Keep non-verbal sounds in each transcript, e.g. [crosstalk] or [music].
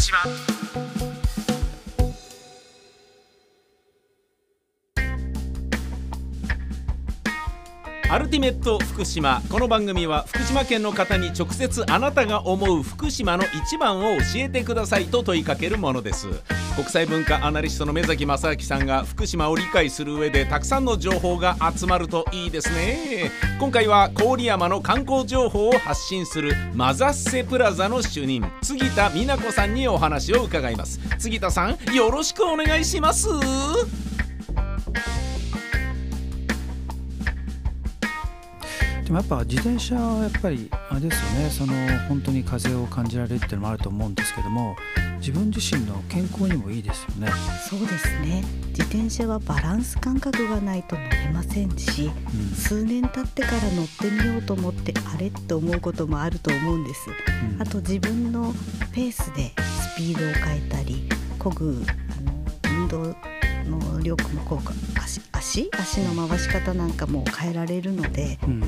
島アルティメット福島。この番組は福島県の方に直接あなたが思う福島の一番を教えてくださいと問いかけるものです。国際文化アナリストの目崎正明さんが福島を理解する上でたくさんの情報が集まるといいですね。今回は郡山の観光情報を発信するマザッセプラザの主任杉田美奈子さんにお話を伺います。杉田さんよろしくお願いします。でもやっぱ自転車はやっぱりあれですよねその本当に風を感じられるっていうのもあると思うんですけども自分自身の健康にもいいですよね。そうですね。自転車はバランス感覚がないと乗れませんし、うん。数年経ってから乗ってみようと思ってあれって思うこともあると思うんです。うん。あと自分のペースでスピードを変えたり漕ぐあの運動の力もこうか足足足の回し方なんかも変えられるのでうん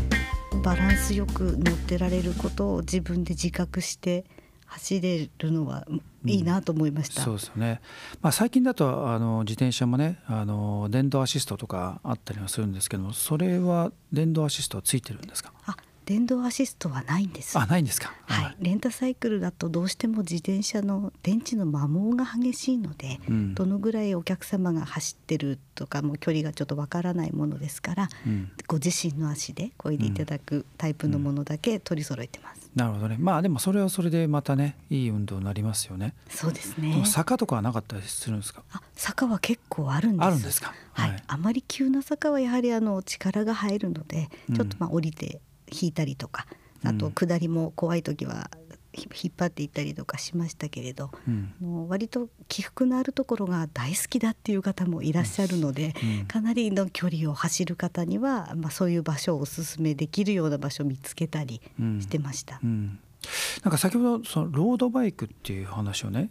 バランスよく乗ってられることを自分で自覚して走れるのはいいなと思いました。そうですよね、まあ、最近だとあの自転車もねあの電動アシストとかあったりはするんですけどもそれは電動アシストはついてるんですか？あ電動アシストはないんです。あないんですか。はい、レンタサイクルだとどうしても自転車の電池の摩耗が激しいので、うん。どのぐらいお客様が走ってるとかも距離がちょっとわからないものですから、うん。ご自身の足で漕いでいただくタイプのものだけ取り揃えてます。なるほどね。まあでもそれはそれでまたねいい運動になりますよね、そうですでねも坂とかはなかったりするんですか。あ坂は結構あるんです。あるんですか。はい、はい。あまり急な坂はやはりあの力が入るので、うん。ちょっとまあ降りて引いたりとかあとうん下りも怖い時はひ引っ張っていったりとかしましたけれど、うん。もう割と起伏のあるところが大好きだっていう方もいらっしゃるので、うん。かなりの距離を走る方には、まあ、そういう場所をおすすめできるような場所を見つけたりうん。してました。うん、なんか先ほどそのロードバイクっていう話をね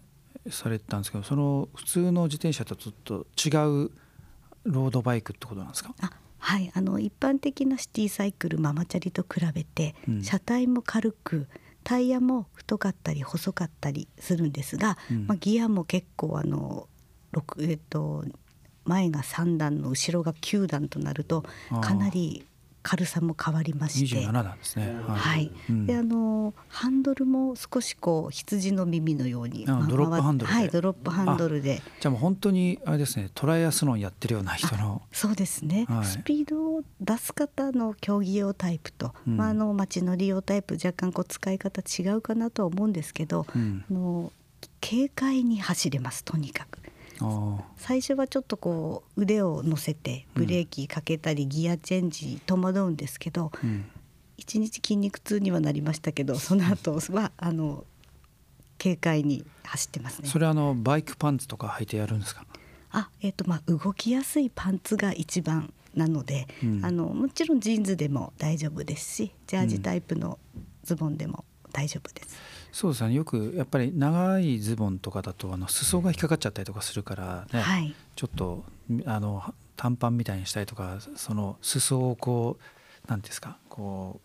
されてたんですけどその普通の自転車とちょっと違うロードバイクってことなんですか？あはい、あの一般的なシティサイクルママチャリと比べて、うん。車体も軽くタイヤも太かったり細かったりするんですが、うん。まあ、ギアも結構あの六えっと前が3段の後ろが9段となるとかなり軽さも変わりまして。27なんですね。はい、うん。であのハンドルも少しこう羊の耳のようにまあドロップハンドルで。はいドロップハンドルで。じゃあもう本当にあれですねトライアスロンやってるような人の。そうですね、はい。スピードを出す方の競技用タイプと、うん。まあ、あの街乗り用タイプ若干こう使い方違うかなとは思うんですけど、うん。あの軽快に走れますとにかく。最初はちょっとこう腕を乗せてブレーキかけたりギアチェンジ戸惑うんですけど、うん。一日筋肉痛にはなりましたけどその後は [laughs] あの軽快に走ってますね。それあのバイクパンツとか履いてやるんですか？あえーとまあ、動きやすいパンツが一番なので、うん。あのもちろんジーンズでも大丈夫ですしジャージタイプのズボンでも大丈夫です。そうですね。よくやっぱり長いズボンとかだとあの裾が引っかかっちゃったりとかするからね、はい、ちょっとあの短パンみたいにしたりとかその裾をこうなんていうんですかこ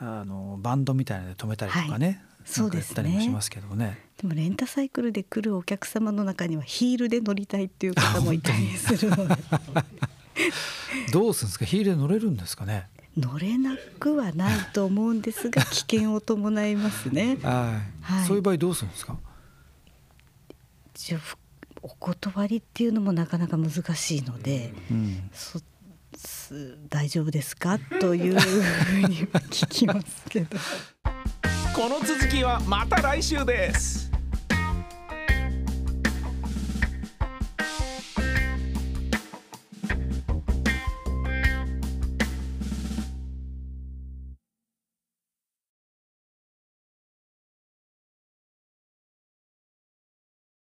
うあのバンドみたいなので止めたりとかね、そうですね。もしますけどもね。でもレンタサイクルで来るお客様の中にはヒールで乗りたいっていう方もいたりするので。[laughs] どうするんですか？ヒールで乗れるんですかね？乗れなくはないと思うんですが危険を伴いますね。[laughs] はい、はいそういう場合どうするんですか？一応お断りっていうのもなかなか難しいので、うん、大丈夫ですか？というふうには聞きますけど。[laughs] この続きはまた来週です